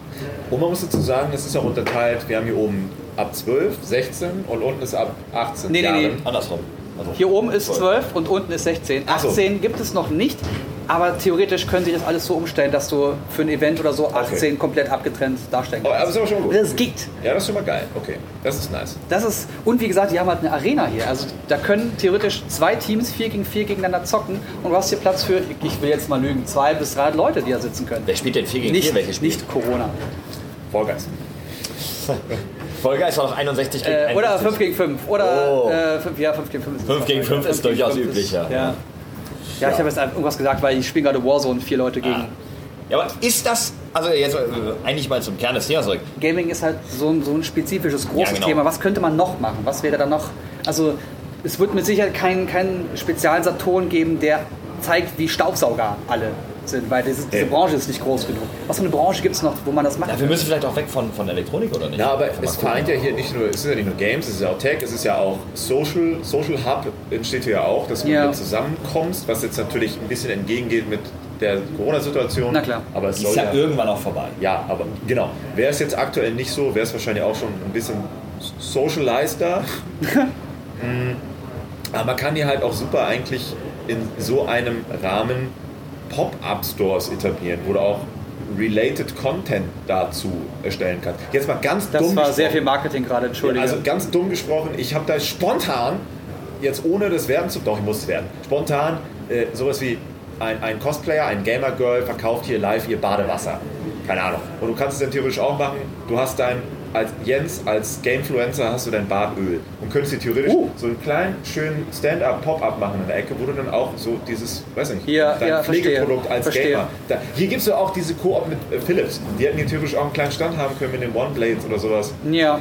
Und man muss dazu sagen, es ist auch unterteilt. Wir haben hier oben ab 12, 16 und unten ist ab 18 Nee, nee, nee. Jahren. Andersrum. Also, Hier oben ist Voll. 12 und unten ist 16. Ach so. 18 gibt es noch nicht, aber theoretisch können sie das alles so umstellen, dass du für ein Event oder so 18 komplett abgetrennt darstellen Oh, kannst. aber ist aber schon gut. Das geht. Ja, das ist schon mal geil. Okay, das ist nice. Das ist, und wie gesagt, die haben halt eine Arena hier. Also da können theoretisch zwei Teams 4 gegen 4 gegeneinander zocken und du hast hier Platz für, ich will jetzt mal lügen, zwei bis drei Leute, die da sitzen können. Wer spielt denn 4 gegen 4? Nicht, Welche spielt? nicht Corona. Vollgeist. Folge ist doch noch 61 gegen Äh, oder 61. 5 gegen 5. Oder Oh. äh, 5, ja, 5 gegen 5 ist 5 gegen 5 ist durchaus fünf üblich, ja. ja. Ja, ich habe jetzt irgendwas gesagt, weil ich spiele gerade Warzone, vier Leute gegen. Ja, aber ist das, also jetzt äh, eigentlich mal zum Kern des Themas zurück. Gaming ist halt so, ein- so ein spezifisches, großes Ja, genau. Thema. Was könnte man noch machen? Was wäre da noch? Also, es wird mit Sicherheit keinen kein Spezialsaturn geben, der zeigt, wie Staubsauger alle sind, weil diese, diese Ja. Branche ist nicht groß genug. Was für eine Branche gibt es noch, wo man das macht? Ja, wir müssen vielleicht auch weg von, von Elektronik, oder nicht? Ja, aber es vereint ja hier nicht nur, es ist ja nicht nur Games, es ist ja auch Tech, es ist ja auch Social, Social Hub entsteht hier ja auch, dass du Ja. hier zusammenkommst, was jetzt natürlich ein bisschen entgegengeht mit der Corona-Situation. Na klar. Aber es ist ja ja, irgendwann auch vorbei. ja, aber genau. Wäre es jetzt aktuell nicht so, wäre es wahrscheinlich auch schon ein bisschen socializer. Mm, aber man kann hier halt auch super eigentlich in so einem Rahmen Pop-Up-Stores etablieren, wo du auch related Content dazu erstellen kann. Jetzt mal ganz Das dumm war sehr gesprochen. viel Marketing gerade, entschuldige. Also ganz dumm gesprochen, ich habe da spontan, jetzt ohne das Werben zu, doch ich muss es werden, spontan äh, sowas wie ein, ein Cosplayer, ein Gamer-Girl verkauft hier live ihr Badewasser. Keine Ahnung. Und du kannst es dann theoretisch auch machen. Du hast dein, als Jens, als Gamefluencer hast du dein Badöl und könntest dir theoretisch Uh. so einen kleinen, schönen Stand-up-Pop-up machen in der Ecke, wo du dann auch so dieses, weiß nicht, Hier, dein ja, Pflegeprodukt verstehe. als Verstehe. Gamer. Da, hier gibt es ja auch diese Koop mit äh, Philips. Die hätten hier theoretisch auch einen kleinen Stand haben können mit den One-Blades oder sowas. ja.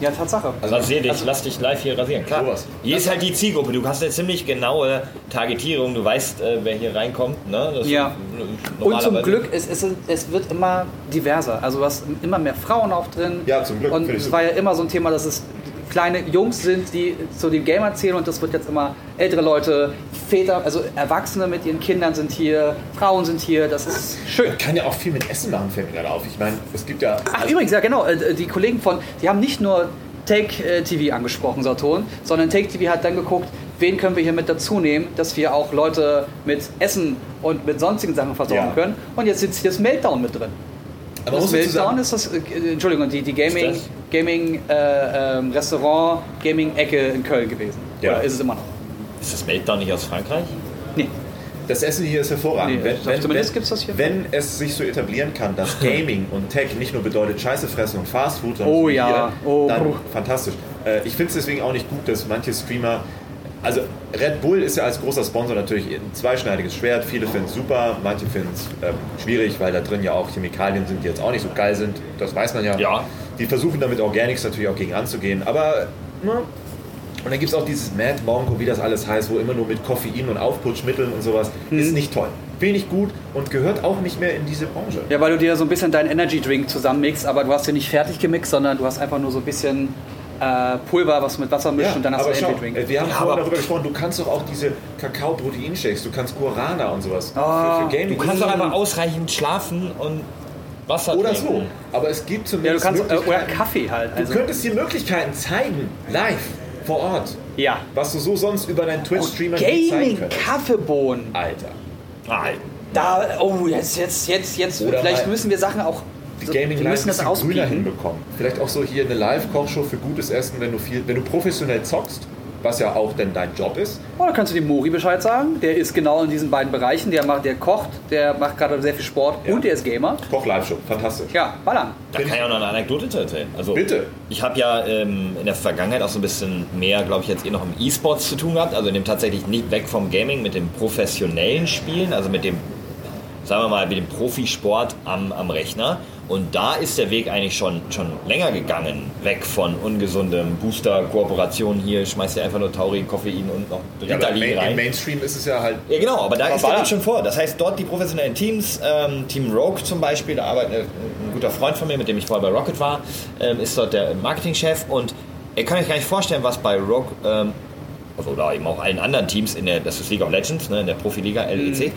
Ja, Tatsache. Rasier dich, lass dich live hier rasieren. Klar. Sowas. Hier ist halt die Zielgruppe. Du hast eine ziemlich genaue Targetierung. Du weißt, äh, wer hier reinkommt. Ne? Das Ja. ist Und zum Glück, es, es, es wird immer diverser. Also du hast immer mehr Frauen auch drin. Ja, zum Glück, Und es war ja immer so ein Thema, dass es kleine Jungs sind, die zu den Gamer zählen und das wird jetzt immer ältere Leute, Väter, also Erwachsene mit ihren Kindern sind hier, Frauen sind hier, das ist schön. Man kann ja auch viel mit Essen machen, fällt mir gerade auf. Ich meine, es gibt ja. Ach übrigens, ja genau, äh, die Kollegen von, die haben nicht nur Take äh, TV angesprochen, Saturn, sondern Take TV hat dann geguckt, wen können wir hier mit dazu nehmen, dass wir auch Leute mit Essen und mit sonstigen Sachen versorgen Ja. können. Und jetzt sitzt hier das Meltdown mit drin. Aber Das Meltdown ist das, äh, Entschuldigung, die, die Gaming? Gaming äh, ähm, Restaurant, Gaming-Ecke in Köln gewesen. Ja. Oder ist es immer noch? Ist das Meltdown nicht aus Frankreich? Nee. Das Essen hier ist hervorragend. Nee, wenn, wenn, wenn, gibt's das hier. wenn es sich so etablieren kann, dass Gaming und Tech nicht nur bedeutet Scheiße fressen und Fast Food, sondern Oh ja. Oh, dann fantastisch. Äh, ich finde es deswegen auch nicht gut, dass manche Streamer. Also Red Bull ist ja als großer Sponsor natürlich ein zweischneidiges Schwert. Viele finden es super, manche finden es ähm, schwierig, weil da drin ja auch Chemikalien sind, die jetzt auch nicht so geil sind. Das weiß man ja. Ja. Die versuchen damit Organics natürlich auch gegen anzugehen. Aber ne, und dann gibt es auch dieses Mad Mongo, wie das alles heißt, wo immer nur mit Koffein und Aufputschmitteln und sowas. Ist nicht toll. Ich gut und gehört auch nicht mehr in diese Branche. Ja, weil du dir so ein bisschen deinen Energy Drink zusammenmixst, aber du hast den nicht fertig gemixt, sondern du hast einfach nur so ein bisschen äh, Pulver, was du mit Wasser mischst und dann hast du Energy Drink. wir haben Ja, vorhin aber- darüber gesprochen, du kannst doch auch diese Kakao-Protein-Shakes, du kannst Guarana und sowas Ah, für, für Gaming. Du kannst doch einfach ausreichend schlafen und Wasser Oder trinken. so. Aber es gibt Ja, du zumindest kannst, äh, oder Möglichkeiten. Kaffee halt. du Also, könntest dir Möglichkeiten zeigen, live, vor Ort. ja. Was du so sonst über deinen Twitch-Streamer nicht zeigen Gaming, könntest. Kaffeebohnen. Alter. Ah, Da, oh, jetzt, jetzt, jetzt, jetzt. Oder vielleicht mal- müssen wir Sachen auch. Die so- Gaming wir müssen das ein grüner hinbekommen. Vielleicht auch so hier eine Live-Kochshow für gutes Essen, wenn du viel, wenn du professionell zockst, was ja auch denn dein Job ist. Oder kannst du dem Mori Bescheid sagen? Der ist genau in diesen beiden Bereichen. Der macht, der kocht, der macht gerade sehr viel Sport Ja. und der ist Gamer. Koch-Live-Show, fantastisch. Ja, ballern. Da kann ich auch noch eine Anekdote erzählen. Also, Bitte. Ich habe ja ähm, in der Vergangenheit auch so ein bisschen mehr, glaube ich, jetzt eh noch im E-Sports zu tun gehabt. Also in dem tatsächlich nicht weg vom Gaming, mit dem professionellen Spielen, also mit dem, sagen wir mal, mit dem Profisport am, am Rechner. Und da ist der Weg eigentlich schon, schon länger gegangen, weg von ungesundem Booster-Kooperation hier, schmeißt ihr einfach nur Tauri, Koffein und noch Ja, aber im, Ritalin rein. Im Mainstream ist es ja halt. Ja, genau, aber da ist der. Weg schon vor. Das heißt, dort die professionellen Teams, ähm, Team Rogue zum Beispiel, da arbeitet ein, ein guter Freund von mir, mit dem ich vorher bei Rocket war, ähm, ist dort der Marketingchef und ihr könnt euch gar nicht vorstellen, was bei Rogue, ähm, also oder eben auch allen anderen Teams in der, das ist League of Legends, ne, in der Profiliga LEC,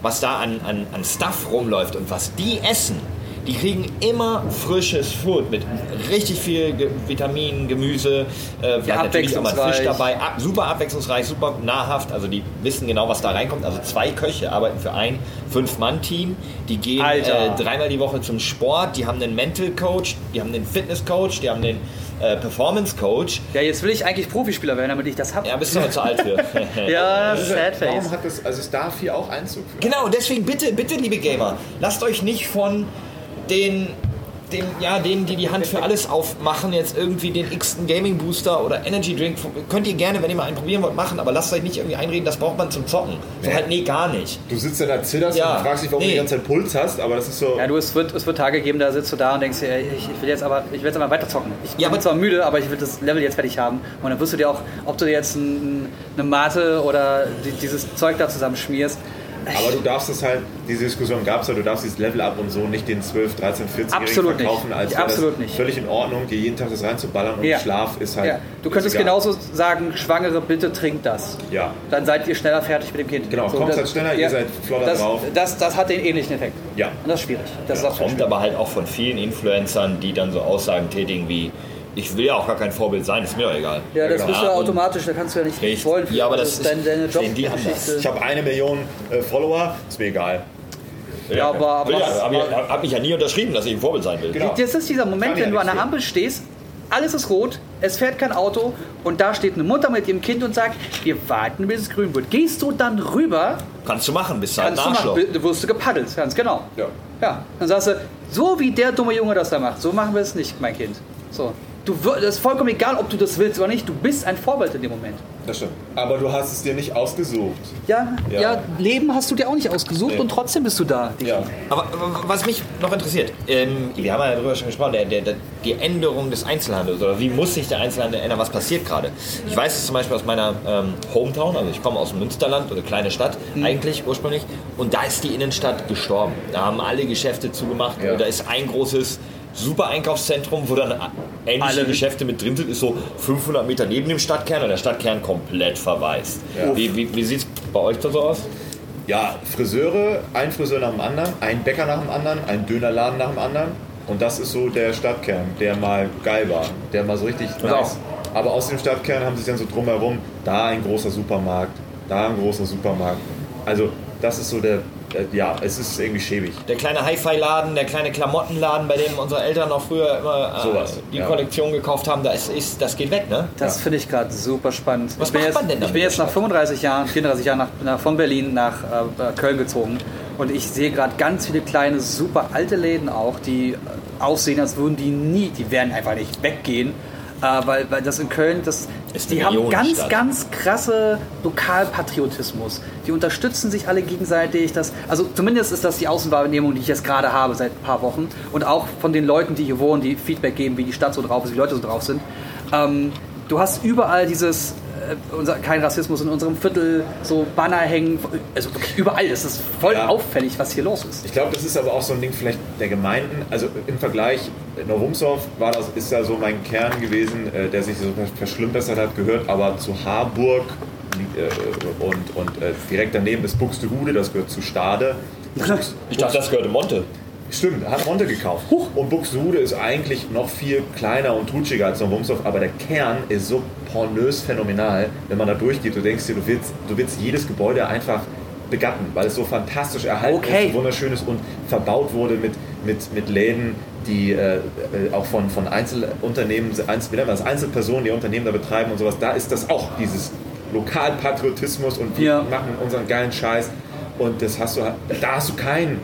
was da an, an, an Stuff rumläuft und was die essen. Die kriegen immer frisches Food mit richtig viel Ge Vitaminen, Gemüse, äh, vielleicht natürlich mal Fisch dabei. Ab, super abwechslungsreich, super nahrhaft. Also die wissen genau, was da reinkommt. Also zwei Köche arbeiten für ein Fünf-Mann-Team. Die gehen äh, dreimal die Woche zum Sport. Die haben einen Mental Coach, die haben einen Fitness Coach, die haben den äh, Performance Coach. Ja, jetzt will ich eigentlich Profispieler werden, damit ich das habe. Ja, bist du noch zu alt für. Ja, sad Warum face. hat das, also es darf hier auch Einzug für. Genau, deswegen bitte, bitte, liebe Gamer, lasst euch nicht von den, den, ja, denen, die die Hand für alles aufmachen, jetzt irgendwie den x-ten Gaming Booster oder Energy Drink, könnt ihr gerne, wenn ihr mal einen probieren wollt, machen, aber lasst euch nicht irgendwie einreden, das braucht man zum Zocken. So Nee. halt, nee, gar nicht. Du sitzt dann da, zitterst Ja. und fragst dich, warum du Nee. die ganze Zeit Puls hast, aber das ist so. Ja, du, es wird, es wird Tage geben, da sitzt du da und denkst dir, ich, ich will jetzt aber, ich will jetzt aber weiter zocken. Ich Ja, bin aber- zwar müde, aber ich will das Level jetzt fertig haben. Und dann wirst du dir auch, ob du dir jetzt ein, eine Mate oder die, dieses Zeug da zusammenschmierst, Aber du darfst es halt, diese Diskussion gab es ja, du darfst dieses Level up und so nicht den 12, 13, 14-Jährigen Absolut nicht. verkaufen, als Ja, absolut das nicht. völlig in Ordnung, dir jeden Tag das reinzuballern und Ja. Schlaf ist halt. ja, du könntest egal. genauso sagen, Schwangere, bitte trinkt das. Ja. Dann seid ihr schneller fertig mit dem Kind. Genau, kommt das- halt schneller, ihr seid flotter das, drauf. Das, das hat den ähnlichen Effekt. Ja. Und das ist schwierig. Das ist Kommt schwierig. aber halt auch von vielen Influencern, die dann so Aussagen tätigen wie, ich will ja auch gar kein Vorbild sein, ist mir doch egal. Ja, das genau. bist du ja automatisch, da kannst du ja nicht Richtig. wollen. Ja, aber das ist deine, deine die anders. Ich habe eine Million äh, Follower, ist mir egal. Ja, aber, aber Will ja, was- hab, ich, hab mich ja nie unterschrieben, dass ich ein Vorbild sein will. Genau. Das ist dieser Moment, Kann ja wenn du an der. Ampel stehst, alles ist rot, es fährt kein Auto und da steht eine Mutter mit ihrem Kind und sagt, wir warten, bis es grün wird. Gehst du dann rüber, Kannst du machen, bist halt kannst du machen, du wirst du gepaddelt, ganz genau. Ja. Ja, dann sagst du, so wie der dumme Junge das da macht, so machen wir es nicht, mein Kind. So. Du, das ist vollkommen egal, ob du das willst oder nicht, du bist ein Vorbild in dem Moment. Das stimmt. Aber du hast es dir nicht ausgesucht. Ja, ja. Ja. Leben hast du dir auch nicht ausgesucht Nee. und trotzdem bist du da. Ja. Aber aber was mich noch interessiert, ähm, wir haben ja darüber schon gesprochen, der, der, der, die Änderung des Einzelhandels oder wie muss sich der Einzelhandel ändern, was passiert gerade? Ich weiß es zum Beispiel aus meiner ähm, Hometown, also ich komme aus dem Münsterland oder kleine Stadt eigentlich ursprünglich und da ist die Innenstadt gestorben. Da haben alle Geschäfte zugemacht, Ja. da ist ein großes super Einkaufszentrum, wo dann ähnliche Alle- Geschäfte mit drin sind, ist so 500 Meter neben dem Stadtkern und der Stadtkern komplett verwaist. Ja. Wie, wie, wie sieht es bei euch da so aus? Ja, Friseure, ein Friseur nach dem anderen, ein Bäcker nach dem anderen, ein Dönerladen nach dem anderen. Und das ist so der Stadtkern, der mal geil war, der mal so richtig Genau. nice. Aber aus dem Stadtkern haben sich dann so drumherum, da ein großer Supermarkt, da ein großer Supermarkt. Also das ist so der, ja, es ist irgendwie schäbig. Der kleine Hi-Fi-Laden, der kleine Klamottenladen, bei dem unsere Eltern noch früher immer äh, Sowas, die ja. Kollektion gekauft haben, das, ist, das geht weg, ne? Das finde ich gerade super spannend. Was ich bin macht jetzt, man denn Ich bin in jetzt nach 35 Jahren, 34 Jahren nach, nach, von Berlin nach äh, Köln gezogen und ich sehe gerade ganz viele kleine, super alte Läden auch, die äh, aussehen, als würden die nie, die werden einfach nicht weggehen. Äh, weil, weil das in Köln, das, Ist die haben ganz, ganz krasse Lokalpatriotismus. Die unterstützen sich alle gegenseitig. Das, also zumindest ist das die Außenwahrnehmung, die ich jetzt gerade habe seit ein paar Wochen. Und auch von den Leuten, die hier wohnen, die Feedback geben, wie die Stadt so drauf ist, wie die Leute so drauf sind. Ähm, du hast überall dieses, unser, kein Rassismus in unserem Viertel, so Banner hängen, also überall. Das ist voll Ja. auffällig, was hier los ist. Ich glaube, das ist aber auch so ein Ding vielleicht der Gemeinden. Also im Vergleich, Novumsdorf war das, ist ja so mein Kern gewesen, äh, der sich so verschlimmbessert hat, gehört aber zu Harburg äh, und, und äh, direkt daneben ist Buxtehude, das gehört zu Stade. Ich dachte, das gehörte Monte. Stimmt, hat Monte gekauft. Und Buxtehude ist eigentlich noch viel kleiner und tutschiger als Novumsdorf, aber der Kern ist so pornös phänomenal, wenn man da durchgeht. Du denkst dir, du willst, du willst jedes Gebäude einfach begatten, weil es so fantastisch erhalten Okay. ist, so wunderschön ist und verbaut wurde mit, mit, mit Läden, die äh, äh, auch von, von Einzelunternehmen, Einzel, das, Einzelpersonen, die Unternehmen da betreiben und sowas, da ist das auch, dieses Lokalpatriotismus und wir Ja. machen unseren geilen Scheiß und das hast du, da hast du keinen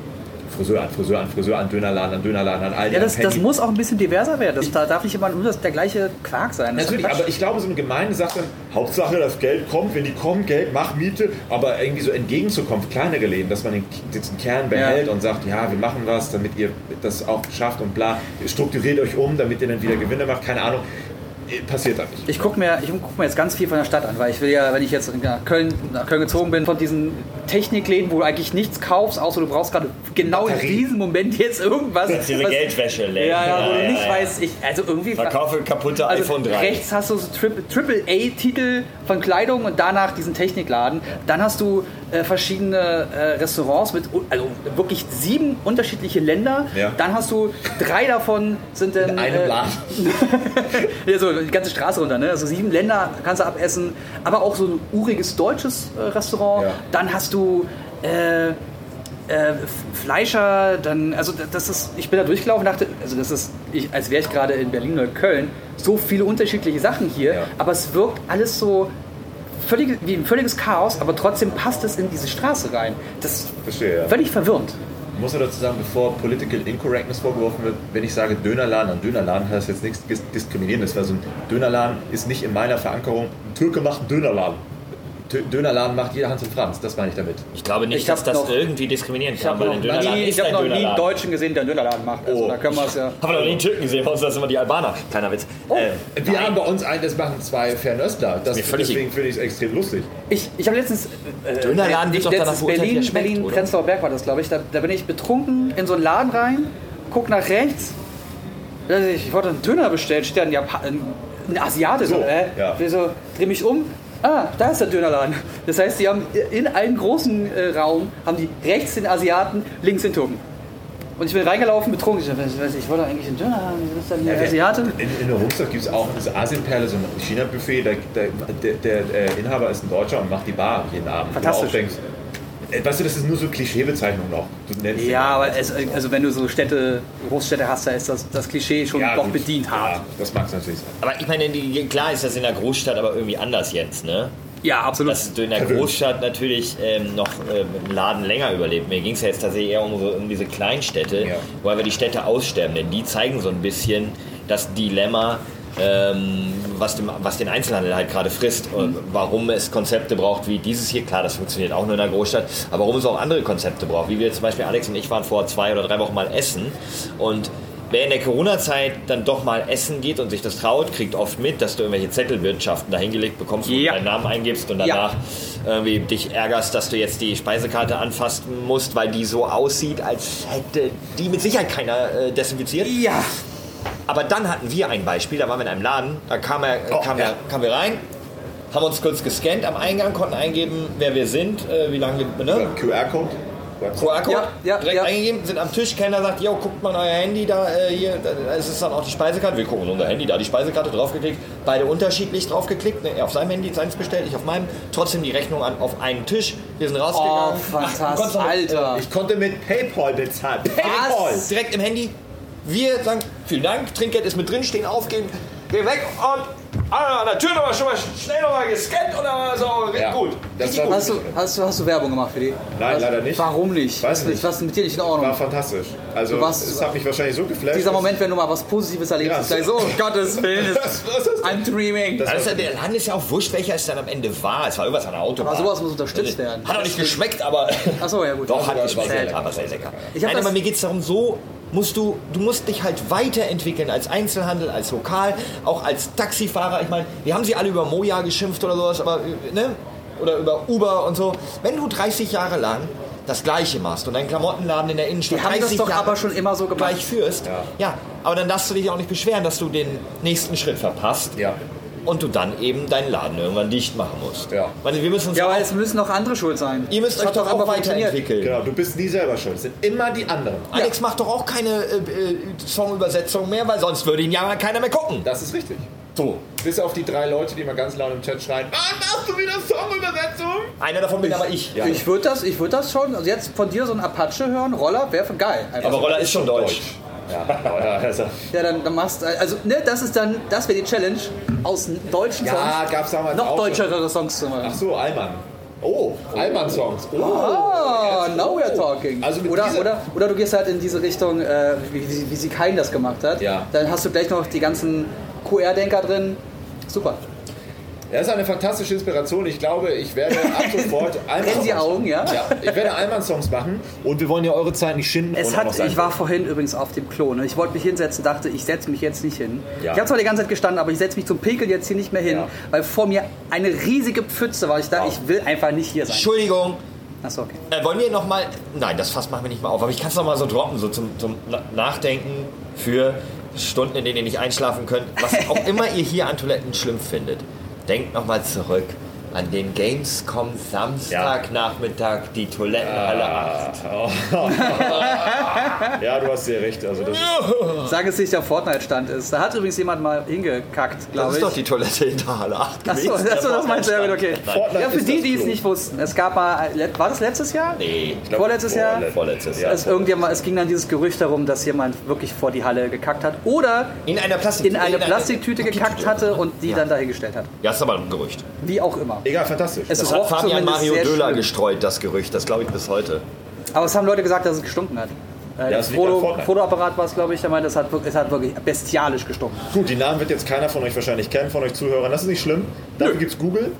Friseur an Friseur an Friseur an Dönerladen an Dönerladen an Aldi Ja, an das, das muss auch ein bisschen diverser werden. Das, da darf nicht immer nur das, der gleiche Quark sein. Das Natürlich, aber ich glaube, so eine Gemeinde sagt dann, Hauptsache das Geld kommt, wenn die kommen, Geld, mach Miete, aber irgendwie so entgegenzukommen, kleinere Läden, dass man den, diesen Kern behält und sagt, ja, wir machen was, damit ihr das auch schafft und bla, strukturiert euch um, damit ihr dann wieder Gewinne macht, keine Ahnung, passiert da nicht. Ich gucke mir, ich guck mir jetzt ganz viel von der Stadt an, weil ich will ja, wenn ich jetzt nach Köln, nach Köln gezogen bin, von diesen Technikläden, wo du eigentlich nichts kaufst, außer du brauchst gerade genau in diesem Moment jetzt irgendwas. Diese was- Geldwäsche Ja, ja, wo du nicht weißt, ich, also irgendwie. Verkaufe kaputte also iPhone 3. Rechts hast du so Triple- Triple-A-Titel von Kleidung und danach diesen Technikladen. Dann hast du äh, verschiedene äh, Restaurants mit also wirklich sieben unterschiedliche Länder. Ja. Dann hast du drei davon sind dann In einem äh, Laden. ja, so die ganze Straße runter, ne? Also sieben Länder kannst du abessen, aber auch so ein uriges deutsches äh, Restaurant. Ja. Dann hast du äh, Fleischer, dann, also das ist, ich bin da durchgelaufen und dachte, also das ist, ich, als wäre ich gerade in Berlin oder Köln, so viele unterschiedliche Sachen hier, Ja. aber es wirkt alles so völlig, wie ein völliges Chaos, aber trotzdem passt es in diese Straße rein. Das ist Verstehe, ja. völlig verwirrend. Ich muss ja dazu sagen, bevor Political Incorrectness vorgeworfen wird, wenn ich sage Dönerladen an Dönerladen, heißt das jetzt nichts dis- Diskriminierendes, weil so ein Dönerladen ist nicht in meiner Verankerung, ein Türke macht einen Dönerladen. Dönerladen macht jeder Hans und Franz, das meine ich damit. Ich glaube nicht, Ich dass das noch- irgendwie diskriminierend Ich kann, habe weil ein Dönerladen nie, ist ich hab ein noch nie einen Dönerladen. Deutschen gesehen, der einen Dönerladen macht. Also Oh. da können wir es ja. Haben wir noch nie einen Türken gesehen, bei uns das sind immer die Albaner. Kleiner Witz. Oh. Äh, Wir nein. haben bei uns einen, das machen zwei Fernöstler. Das, mir völlig deswegen finde ich es extrem lustig. Ich, ich habe letztens. Äh, Dönerladen wird ich doch danach Berlin, er schmeckt, Berlin, oder? Prenzlauer Berg war das, glaube ich. Da, da bin ich betrunken in so einen Laden rein, guck nach rechts. Ich wollte einen Döner bestellen, steht da ein, Japan ein, Asiate. So, So, äh, ja. Ich so, dreh mich um. Ah, da ist der Dönerladen. Das heißt, die haben in einem großen äh, Raum haben die rechts den Asiaten, links den Türken. Und ich bin reingelaufen, betrunken. Ich, weiß, ich wollte eigentlich einen Döner haben. Was ist denn der Asiate? In, in der Rumstock gibt es auch das Asienperle, so ein China-Buffet. Der, der, der, der äh, Inhaber ist ein Deutscher und macht die Bar jeden Abend. Fantastisch. denkst, Äh, Weißt du, das ist nur so Klischeebezeichnung noch. Du nennst Ja, aber es, also wenn du so Städte, Großstädte hast, da ist das, das Klischee schon Ja, doch gut. bedient hart. Ja, das mag es natürlich sein. Aber ich meine, die, klar ist das in der Großstadt aber irgendwie anders jetzt, ne? Ja, absolut. Dass du in der. Großstadt natürlich ähm, noch äh, mit dem Laden länger überlebt. Mir ging es ja jetzt tatsächlich eher um, so, um diese Kleinstädte, Ja. wo aber die Städte aussterben. Denn die zeigen so ein bisschen das Dilemma, ähm, was, dem, was den Einzelhandel halt gerade frisst. Und warum es Konzepte braucht wie dieses hier. Klar, das funktioniert auch nur in der Großstadt. Aber warum es auch andere Konzepte braucht. Wie wir zum Beispiel, Alex und ich waren vor zwei oder drei Wochen mal essen. Und Wer in der Corona-Zeit dann doch mal essen geht und sich das traut, kriegt oft mit, dass du irgendwelche Zettelwirtschaften dahingelegt bekommst, wo Ja. du deinen Namen eingibst und Ja. danach irgendwie dich ärgerst, dass du jetzt die Speisekarte anfassen musst, weil die so aussieht, als hätte die mit Sicherheit keiner äh, desinfiziert. ja. Aber dann hatten wir ein Beispiel, da waren wir in einem Laden, da kam er, Oh, kam ja. er, kamen wir rein, haben uns kurz gescannt am Eingang, konnten eingeben, wer wir sind, äh, wie lange wir, ne? QR-Code? QR-Code Ja, ja, direkt ja. eingegeben, sind am Tisch, Kellner sagt, jo, guckt mal euer Handy da, äh, hier, da ist es dann auch die Speisekarte. Wir gucken unser Handy, da die Speisekarte draufgeklickt, beide unterschiedlich draufgeklickt, ne, er auf seinem Handy seins bestellt, ich auf meinem, trotzdem die Rechnung an, auf einen Tisch, wir sind Oh, rausgegangen. fantastisch. Ach, Alter. Ich konnte mit PayPal bezahlen. PayPal! Was? Direkt im Handy. Wir sagen, vielen Dank, Trinkgeld ist mit drin, stehen auf, gehen, gehen weg und ah, an der Tür nochmal schon mal schnell nochmal gescannt und dann war so, Ja, gut. das war- gut. Hast du, hast, du, hast du Werbung gemacht für die? Nein, Was? leider nicht. Warum nicht? Weiß was, nicht. was ist mit dir nicht in Ordnung? War fantastisch. Also, warst- es hat mich wahrscheinlich so geflasht. Dieser Moment, wenn du mal was Positives erlebst, Ja, ist gleich so, um Gottes Willen, Das- was ist das? I'm dreaming. Das- Also der Laden ist ja auch wurscht, welcher es dann am Ende war. Es war irgendwas an der Autobahn. Aber sowas muss unterstützt werden. Hat auch nicht geschmeckt, aber. Achso, ja gut. Doch, hat geschmeckt, sehr aber sehr lecker. Ich Nein, das- aber mir geht es darum, so musst du, du musst dich halt weiterentwickeln als Einzelhandel, als Lokal, auch als Taxifahrer. Ich meine, wir haben sie alle über Moja geschimpft oder sowas, aber, äh, ne? Oder über Uber und so. Wenn du 30 Jahre lang das Gleiche machst und deinen Klamottenladen in der Innenstadt Die haben das 30 doch Jahre aber schon immer so gemacht. gleich führst, ja. aber dann darfst du dich auch nicht beschweren, dass du den nächsten Schritt verpasst Ja. Und du dann eben deinen Laden irgendwann dicht machen musst. Ja. Weil wir müssen uns Ja, auch, aber es müssen noch andere schuld sein. ihr müsst Das euch hat doch auch weiterentwickeln. Genau, du bist nie selber schuld. Es sind immer die anderen. Alex macht doch auch keine äh, äh, Songübersetzung mehr, weil sonst würde ihn ja keiner mehr gucken. Das ist richtig. So. Bis auf die drei Leute, die mal ganz laut im Chat schreien, wann machst du wieder Songübersetzung? Einer davon bin aber ich. Ja. Ich würde das, ich würd das schon, also jetzt von dir so ein Apache hören, Roller, wäre geil. Einfach Aber so. Roller ist schon deutsch. Ja, ja, also. Ja, dann, dann machst du, also ne, das ist dann, das wäre die Challenge, aus deutschen Ja, Songs gab's damals noch auch deutschere Songs zu machen. Ach so, Allmann. Oh, Allmann-Songs. Oh. Ah, now we're talking. Also oder, oder, oder du gehst halt in diese Richtung, äh, wie, wie, wie sie Kein das gemacht hat. Ja. Dann hast du gleich noch die ganzen QR-Denker drin. Super. Das ist eine fantastische Inspiration. Ich glaube, ich werde ab sofort Brennen die Augen, ja? Ja, ich werde Allmann-Songs machen und wir wollen ja eure Zeit nicht schinden. Es hat, ich war vorhin übrigens auf dem Klo. Ne? Ich wollte mich hinsetzen, dachte, ich setze mich jetzt nicht hin. Ja. Ich habe zwar die ganze Zeit gestanden, aber ich setze mich zum Pinkeln jetzt hier nicht mehr hin, Ja. weil vor mir eine riesige Pfütze war. Ich dachte, Wow. ich will einfach nicht hier sein. Entschuldigung. Achso, okay. Äh, wollen wir noch mal... Nein, das Fass machen wir nicht mal auf. Aber ich kann es noch mal so droppen, so zum, zum Na- Nachdenken für Stunden, in denen ihr nicht einschlafen könnt. Was auch immer ihr hier an Toiletten schlimm findet. Denkt noch mal zurück an den Gamescom Samstagnachmittag, die Toilettenhalle 8. Ja, du hast sehr recht. Also das Sag es nicht, der Fortnite-Stand ist. Da hat übrigens jemand mal hingekackt, Das glaube ist ich. doch die Toilette in der Halle 8 Achso, gewesen. das, das meinst du ja gut, okay. Fortnite Ja, für ist die, das die es nicht wussten. Es gab mal, war das letztes Jahr? Nee, glaub, Vorletztes Jahr? vorletzt- vorletztes Jahr. Es, irgendjemand, es ging dann dieses Gerücht darum, dass jemand wirklich vor die Halle gekackt hat oder In einer Plastiktüte. in eine Plastiktüte gekackt hatte und die dann dahingestellt hat. Ja, ist aber ein Gerücht. Wie auch immer. Egal, fantastisch. Es Das ist hat auch Fabian Mario Döler schlimm. gestreut, das Gerücht. Das glaube ich bis heute. Aber es haben Leute gesagt, dass es gestunken hat. Äh, Ja, das es Foto. Fotoapparat war es, glaube ich, der meinte, es hat, wirklich- es hat wirklich bestialisch gestunken. Gut, die Namen wird jetzt keiner von euch wahrscheinlich kennen, von euch Zuhörern. Das ist nicht schlimm. Dafür gibt's Google.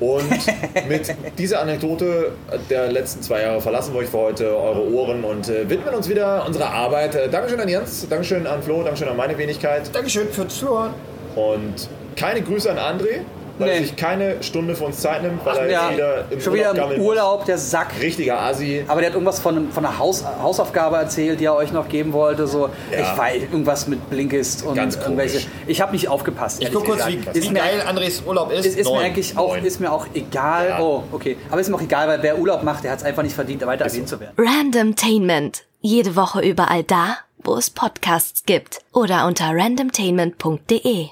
Und mit dieser Anekdote der letzten zwei Jahre verlassen wir euch für heute eure Ohren und äh, widmen uns wieder unserer Arbeit. Äh, Dankeschön an Jens, Dankeschön an Flo, Dankeschön an meine Wenigkeit. Dankeschön fürs Zuhören. Und keine Grüße an André, weil er Nee. sich keine Stunde für uns Zeit nimmt, weil er Ja, wieder im schon wieder Urlaub gammeln im Urlaub, der Sack. Richtiger Asi. Aber der hat irgendwas von, von einer Haus, Hausaufgabe erzählt, die er euch noch geben wollte. So, Ja. ich weiß, irgendwas mit Blinkist und Ganz irgendwelche. Ich habe nicht aufgepasst. Ich ehrlich guck kurz, wie, ist wie mir, geil Andres Urlaub ist. ist, ist mir eigentlich auch, Neun. ist mir auch egal. Ja. Oh, okay. Aber ist mir auch egal, weil wer Urlaub macht, der hat es einfach nicht verdient, weiter erwähnt zu werden. Randomtainment. Jede Woche überall da, wo es Podcasts gibt. Oder unter randomtainment.de.